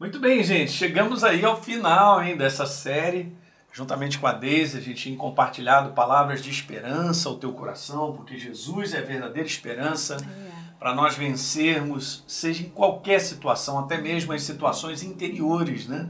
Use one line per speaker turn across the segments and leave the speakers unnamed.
Muito bem, gente. Chegamos aí ao final hein, dessa série. Juntamente com a Deise, a gente tem compartilhado palavras de esperança ao teu coração, porque Jesus é a verdadeira esperança para nós vencermos, seja em qualquer situação, até mesmo as situações interiores, né?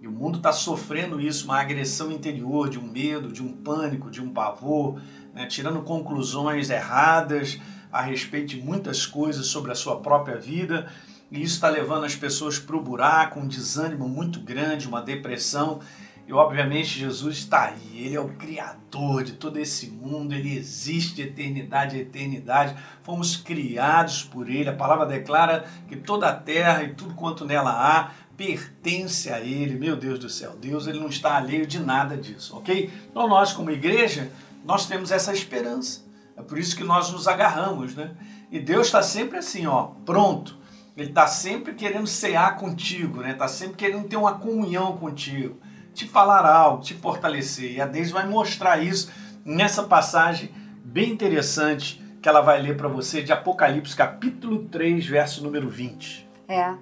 E o mundo está sofrendo isso, uma agressão interior, de um medo, de um pânico, de um pavor, né? tirando conclusões erradas a respeito de muitas coisas sobre a sua própria vida. E isso está levando as pessoas para o buraco, um desânimo muito grande, uma depressão. E obviamente Jesus está aí, Ele é o Criador de todo esse mundo, Ele existe de eternidade a eternidade, fomos criados por Ele. A palavra declara que toda a terra e tudo quanto nela há pertence a Ele. Meu Deus do céu, Deus Ele não está alheio de nada disso, ok? Então nós como igreja, nós temos essa esperança. É por isso que nós nos agarramos, né? E Deus está sempre assim, ó, pronto. Ele está sempre querendo cear contigo, né? Está sempre querendo ter uma comunhão contigo te falar algo, te fortalecer. E a Deise vai mostrar isso nessa passagem bem interessante que ela vai ler para você de Apocalipse, capítulo 3, verso número 20.
É,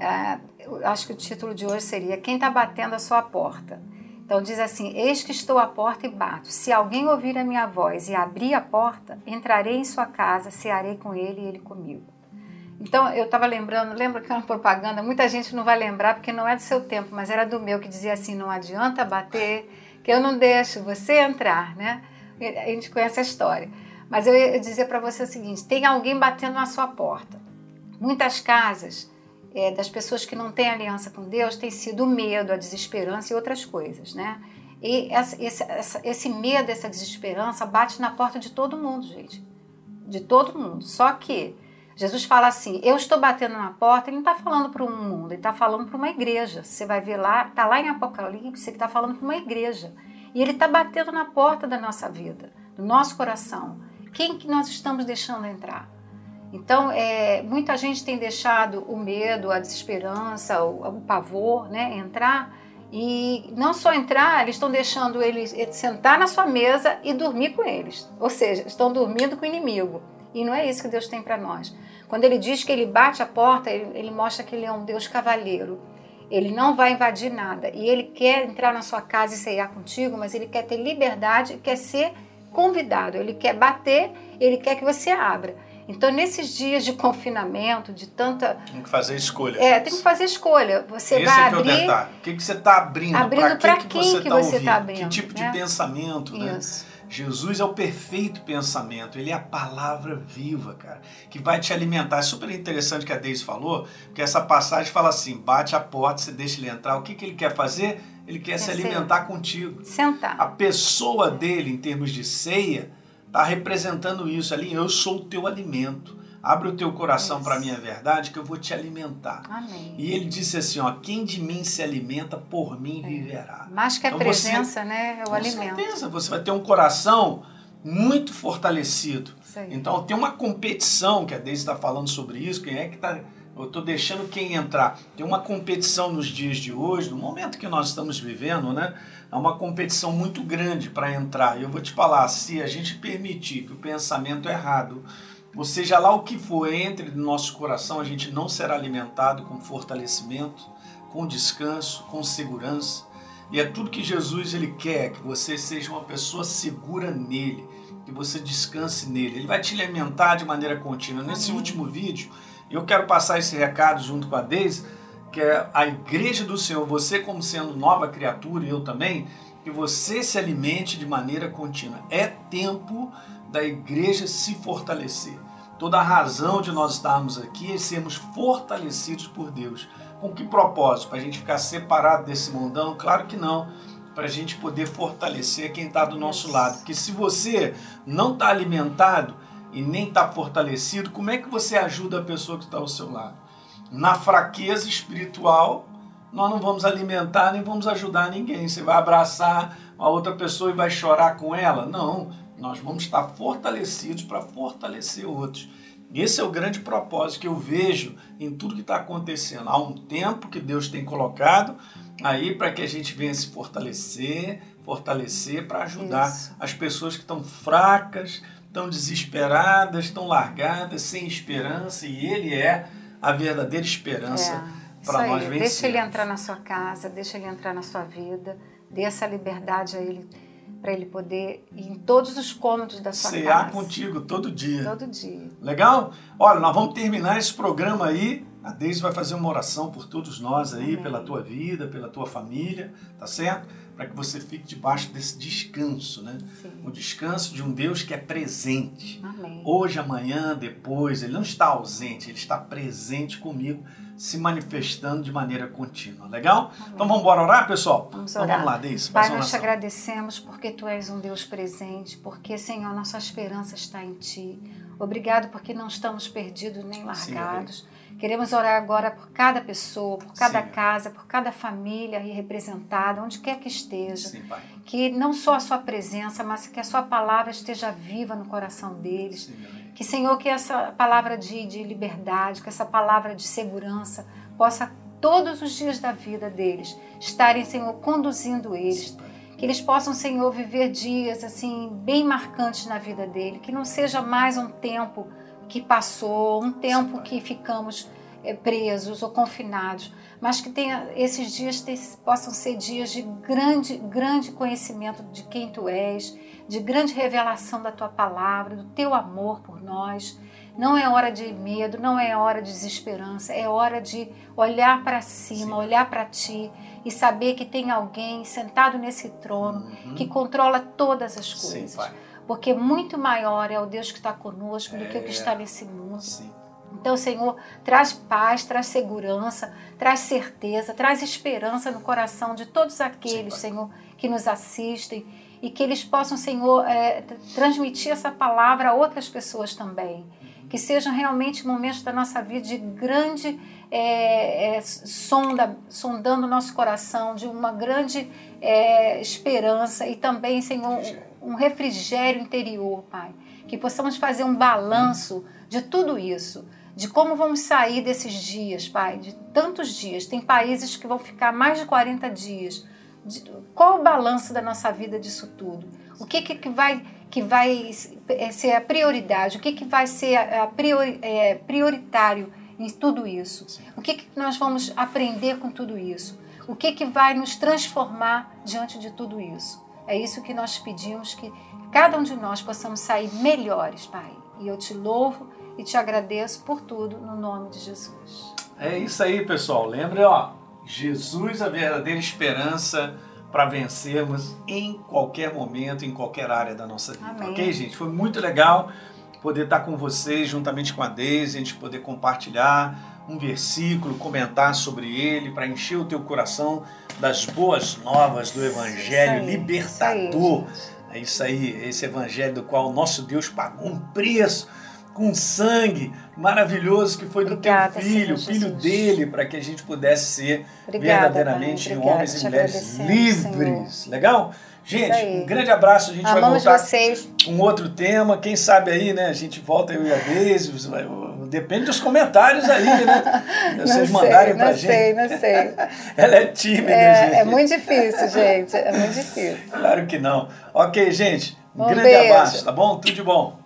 é eu acho que o título de hoje seria Quem está batendo a sua porta? Então diz assim: Eis que estou à porta e bato. Se alguém ouvir a minha voz e abrir a porta, entrarei em sua casa, cearei com ele e ele comigo. Então, eu estava lembrando, lembra que é uma propaganda, muita gente não vai lembrar porque não é do seu tempo, mas era do meu, que dizia assim: não adianta bater, que eu não deixo você entrar, né? A gente conhece a história. Mas eu ia dizer para você o seguinte: tem alguém batendo na sua porta. Muitas casas é, das pessoas que não têm aliança com Deus tem sido o medo, a desesperança e outras coisas, né? E essa, esse, essa, esse medo, essa desesperança bate na porta de todo mundo, gente. De todo mundo. Só que Jesus fala assim: Eu estou batendo na porta. Ele não está falando para um mundo, ele está falando para uma igreja. Você vai ver lá, está lá em Apocalipse, ele está falando para uma igreja. E ele está batendo na porta da nossa vida, do nosso coração. Quem que nós estamos deixando entrar? Então, é, muita gente tem deixado o medo, a desesperança, o, o pavor né, entrar. E não só entrar, eles estão deixando eles sentar na sua mesa e dormir com eles. Ou seja, estão dormindo com o inimigo. E não é isso que Deus tem para nós. Quando ele diz que ele bate a porta, ele, ele, mostra que ele é um Deus cavalheiro. Ele não vai invadir nada. E ele quer entrar na sua casa e ceiar contigo, mas ele quer ter liberdade, quer ser convidado. Ele quer bater, ele quer que você abra. Então, nesses dias de confinamento, de tanta.
Tem que fazer escolha.
É, tem que fazer escolha. Você Esse vai é abrir. É
o que, que você está abrindo?
Abrindo para quem, quem que você está tá abrindo?
Que tipo
né?
de pensamento, né? Jesus é o perfeito pensamento, ele é a palavra viva, cara, que vai te alimentar. É super interessante que a Deise falou, porque essa passagem fala assim: bate a porta, você deixa ele entrar. O que, que ele quer fazer? Ele quer, quer se alimentar ser. contigo.
Sentar.
A pessoa dele, em termos de ceia, está representando isso ali. Eu sou o teu alimento. Abre o teu coração para a minha verdade que eu vou te alimentar.
Amém.
E ele disse assim, ó, quem de mim se alimenta, por mim é. viverá.
Mais que a então presença, você, né, é o alimento.
Com certeza, você vai ter um coração muito fortalecido. Então tem uma competição, que a Deise está falando sobre isso, quem é que está... Eu estou deixando quem entrar. Tem uma competição nos dias de hoje, no momento que nós estamos vivendo, né? Há uma competição muito grande para entrar. E eu vou te falar, se a gente permitir que o pensamento errado ou seja lá o que for entre no nosso coração, a gente não será alimentado com fortalecimento, com descanso, com segurança. E é tudo que Jesus ele quer, que você seja uma pessoa segura nele, que você descanse nele. Ele vai te alimentar de maneira contínua. Nesse último vídeo, eu quero passar esse recado junto com a Deise, que é a igreja do Senhor, você como sendo nova criatura e eu também, que você se alimente de maneira contínua. É tempo da igreja se fortalecer. Toda a razão de nós estarmos aqui é sermos fortalecidos por Deus. Com que propósito? Para a gente ficar separado desse mundão? Claro que não. Para a gente poder fortalecer quem está do nosso lado. Porque se você não está alimentado e nem está fortalecido, como é que você ajuda a pessoa que está ao seu lado? Na fraqueza espiritual, nós não vamos alimentar nem vamos ajudar ninguém. Você vai abraçar a outra pessoa e vai chorar com ela? Não nós vamos estar fortalecidos para fortalecer outros. Esse é o grande propósito que eu vejo em tudo que está acontecendo. Há um tempo que Deus tem colocado aí para que a gente venha se fortalecer, fortalecer para ajudar Isso. as pessoas que estão fracas, estão desesperadas, estão largadas, sem esperança, e Ele é a verdadeira esperança.
É
para nós vencermos.
Deixa ele entrar na sua casa, deixa ele entrar na sua vida, dê essa liberdade a ele para ele poder ir em todos os cômodos da sua
Cear
casa.
contigo todo dia.
Todo dia.
Legal? Olha, nós vamos terminar esse programa aí. A Deise vai fazer uma oração por todos nós aí, Amém. pela tua vida, pela tua família, tá certo? Para que você fique debaixo desse descanso, né? Sim. O descanso de um Deus que é presente.
Amém.
Hoje, amanhã, depois, ele não está ausente, ele está presente comigo se manifestando de maneira contínua. Legal? Amém. Então vamos embora orar, pessoal?
Vamos
orar. Então vamos lá, Deise.
Pai, nós te agradecemos porque tu és um Deus presente, porque, Senhor, nossa esperança está em ti. Obrigado porque não estamos perdidos nem largados. Sim, Queremos orar agora por cada pessoa, por cada Sim. casa, por cada família aí representada, onde quer que esteja.
Sim,
que não só a sua presença, mas que a sua palavra esteja viva no coração deles.
Sim,
que, Senhor, que essa palavra de, de liberdade, que essa palavra de segurança possa todos os dias da vida deles estarem, Senhor, conduzindo eles. Que eles possam, Senhor, viver dias assim bem marcantes na vida dele, que não seja mais um tempo que passou, um tempo que ficamos é, presos ou confinados, mas que tenha, esses dias possam ser dias de grande, grande conhecimento de quem tu és, de grande revelação da tua palavra, do teu amor por nós. Não é hora de medo, não é hora de desesperança, é hora de olhar para cima, Sim. olhar para ti e saber que tem alguém sentado nesse trono uhum. que controla todas as coisas.
Sim,
Porque muito maior é o Deus que está conosco é. do que o que é. está nesse mundo.
Sim.
Então, Senhor, traz paz, traz segurança, traz certeza, traz esperança no coração de todos aqueles, Sim, Senhor, que nos assistem e que eles possam, Senhor, é, transmitir essa palavra a outras pessoas também. Uhum. Que sejam realmente momentos da nossa vida de grande é, é, sonda, sondando o nosso coração, de uma grande é, esperança e também, Senhor, um refrigério interior, Pai. Que possamos fazer um balanço de tudo isso de como vamos sair desses dias, Pai, de tantos dias. Tem países que vão ficar mais de 40 dias. De, qual o balanço da nossa vida disso tudo? O que, que, vai, que vai é, ser a prioridade? O que, que vai ser a priori, é, prioritário em tudo isso? O que, que nós vamos aprender com tudo isso? O que, que vai nos transformar diante de tudo isso? É isso que nós pedimos, que cada um de nós possamos sair melhores, Pai. E eu te louvo e te agradeço por tudo no nome de Jesus.
É isso aí, pessoal. Lembre, ó, Jesus a verdadeira esperança para vencermos em qualquer momento, em qualquer área da nossa vida.
Amém.
Ok, gente? Foi muito legal poder estar com vocês, juntamente com a Deise, a gente poder compartilhar um versículo, comentar sobre ele, para encher o teu coração das boas novas do Evangelho
aí,
libertador.
Isso
aí, é isso aí, esse Evangelho do qual o nosso Deus pagou um preço com sangue maravilhoso que foi
Obrigada,
do teu filho,
Senhor
filho
Jesus.
dele, para que a gente pudesse ser
Obrigada,
verdadeiramente
Obrigada,
homens e mulheres livres.
Senhor.
Legal? Gente, um grande abraço. A gente
Amamos
vai voltar
vocês.
um outro tema. Quem sabe aí, né? A gente volta eu e a Deise. Depende dos comentários aí, né? Vocês
não
mandarem
sei,
pra
não
gente.
sei, não sei.
Ela é tímida,
É,
gente.
é muito difícil, gente. É muito difícil.
Claro que não. Ok, gente. Um
Um
grande
beijo.
abraço, tá bom? Tudo de bom.